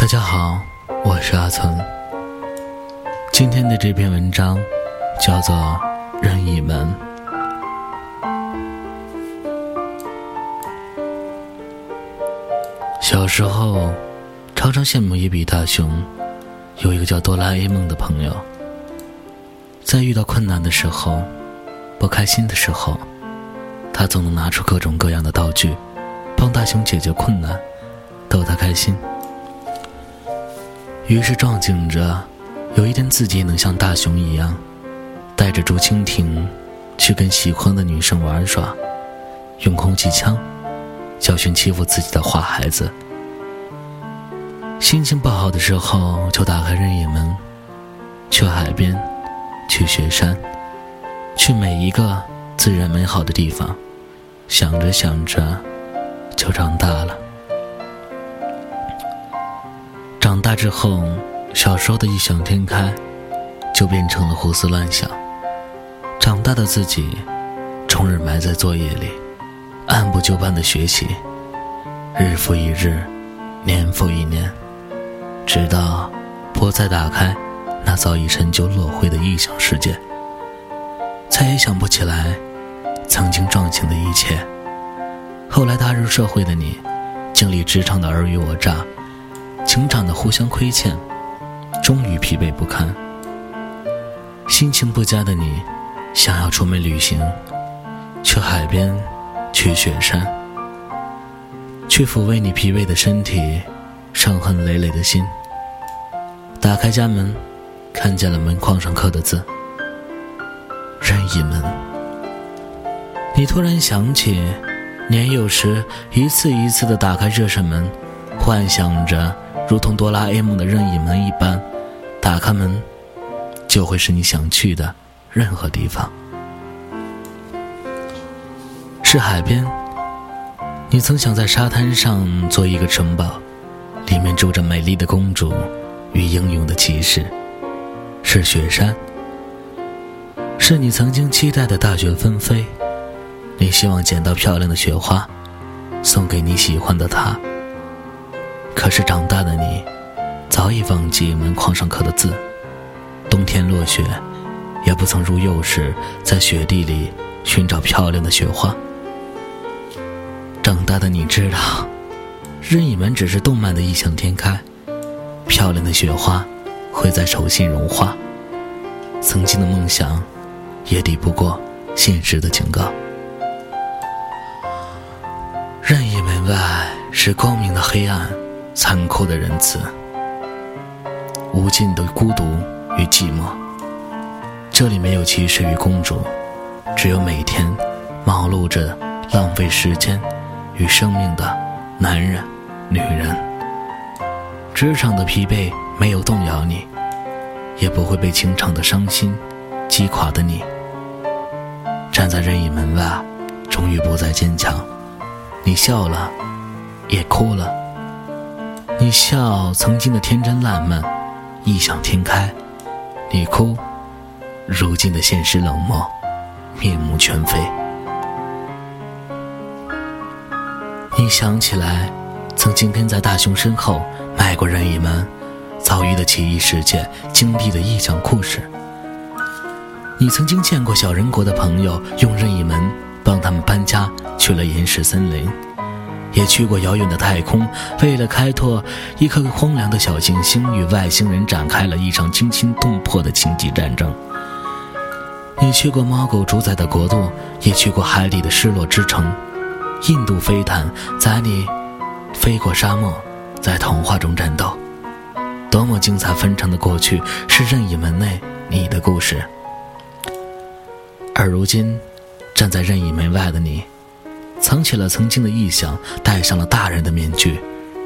大家好，我是阿存。今天的这篇文章叫做《任意门》。小时候，常常羡慕野比大雄有一个叫哆啦 A 梦的朋友。在遇到困难的时候，不开心的时候，他总能拿出各种各样的道具，帮大雄解决困难，逗他开心。于是撞景着，有一天自己能像大雄一样，带着竹蜻蜓，去跟喜欢的女生玩耍，用空气枪教训欺负自己的坏孩子。心情不好的时候，就打开任意门，去海边，去雪山，去每一个自然美好的地方。想着想着，就长大了。长大之后，小时候的异想天开，就变成了胡思乱想。长大的自己，终日埋在作业里，按部就班的学习，日复一日，年复一年，直到不再打开那早已陈旧落灰的异想世界，再也想不起来曾经壮情的一切。后来踏入社会的你，经历职场的尔虞我诈。情场的互相亏欠，终于疲惫不堪。心情不佳的你，想要出门旅行，去海边，去雪山，去抚慰你疲惫的身体，伤痕累累的心。打开家门，看见了门框上刻的字“任意门”。你突然想起，年幼时一次一次的打开这扇门，幻想着。如同哆啦 A 梦的任意门一般，打开门，就会是你想去的任何地方。是海边，你曾想在沙滩上做一个城堡，里面住着美丽的公主与英勇的骑士。是雪山，是你曾经期待的大雪纷飞，你希望捡到漂亮的雪花，送给你喜欢的他。可是长大的你，早已忘记门框上刻的字。冬天落雪，也不曾如幼时在雪地里寻找漂亮的雪花。长大的你知道，任意门只是动漫的异想天开，漂亮的雪花会在手心融化。曾经的梦想，也抵不过现实的警告。任意门外是光明的黑暗。残酷的仁慈，无尽的孤独与寂寞。这里没有骑士与公主，只有每天忙碌着浪费时间与生命的男人、女人。职场的疲惫没有动摇你，也不会被情场的伤心击垮的你。站在任意门外，终于不再坚强。你笑了，也哭了。你笑，曾经的天真烂漫，异想天开；你哭，如今的现实冷漠，面目全非。你想起来，曾经跟在大雄身后迈过任意门，遭遇的奇异世界，经历的异想故事。你曾经见过小人国的朋友用任意门帮他们搬家去了岩石森林。也去过遥远的太空，为了开拓一颗荒凉的小行星，与外星人展开了一场惊心动魄的星际战争。你去过猫狗主宰的国度，也去过海底的失落之城。印度飞毯载你飞过沙漠，在童话中战斗。多么精彩纷呈的过去，是任意门内你的故事。而如今，站在任意门外的你。藏起了曾经的臆想，戴上了大人的面具，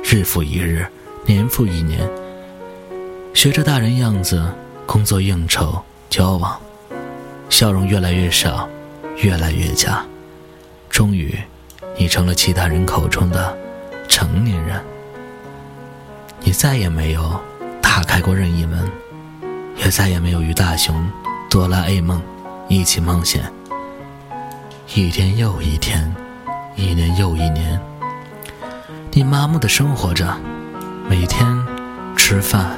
日复一日，年复一年，学着大人样子，工作应酬交往，笑容越来越少，越来越假，终于，你成了其他人口中的成年人。你再也没有打开过任意门，也再也没有与大雄、哆啦 A 梦一起冒险。一天又一天。一年又一年，你麻木的生活着，每天吃饭、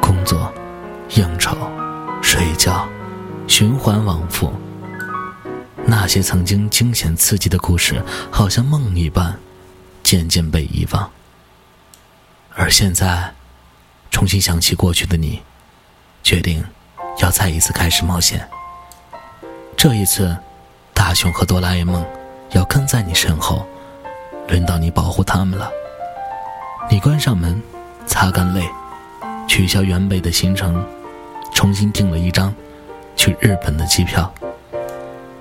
工作、应酬、睡觉，循环往复。那些曾经惊险刺激的故事，好像梦一般，渐渐被遗忘。而现在，重新想起过去的你，决定要再一次开始冒险。这一次，大雄和哆啦 A 梦要跟在你身后。轮到你保护他们了。你关上门，擦干泪，取消原本的行程，重新订了一张去日本的机票。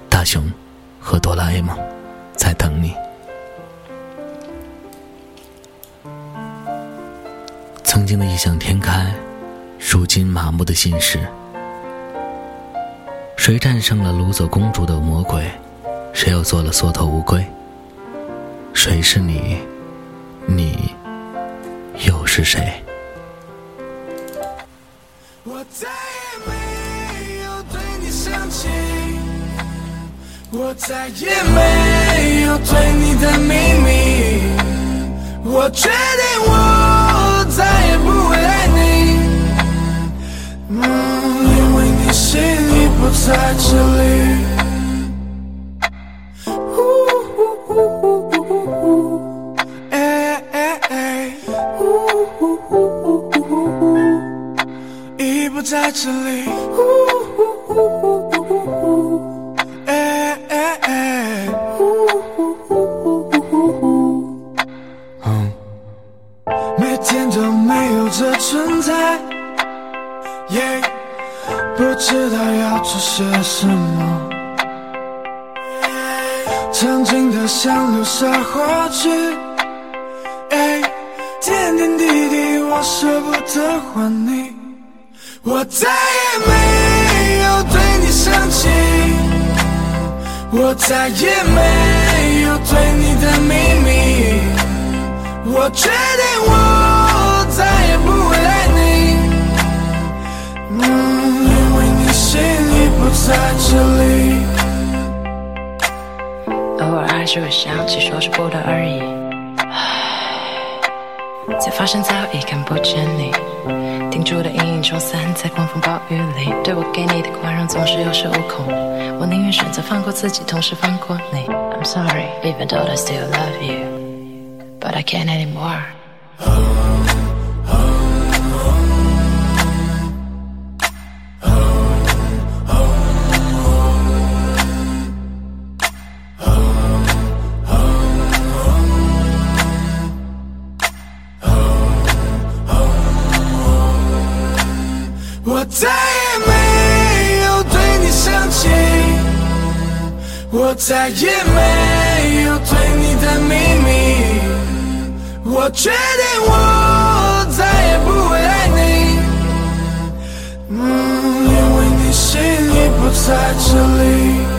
大雄和哆啦 A 梦在等你。曾经的异想天开，如今麻木的心事。谁战胜了掳走公主的魔鬼？谁又做了缩头乌龟？谁是你？你又是谁？我再也没有对你生气，我再也没有对这里，每天都没有这存在，不知道要做些什么，曾经的想留下过去，点点滴滴我舍不得还你。我再也没有对你生气，我再也没有对你的秘密。我决定，我再也不会爱你，因为你心已不在这里。偶尔还是会想起，说是不得而已，才发现早已看不见你。定住的阴影冲散在狂风暴雨里，对我给你的宽容总是有恃无恐。我宁愿选择放过自己，同时放过你。I'm sorry, even though I still love you, but I can't anymore. 没有对你生气我再也没有对你的秘密我确定我再也不会爱你嗯因为你心已不在这里。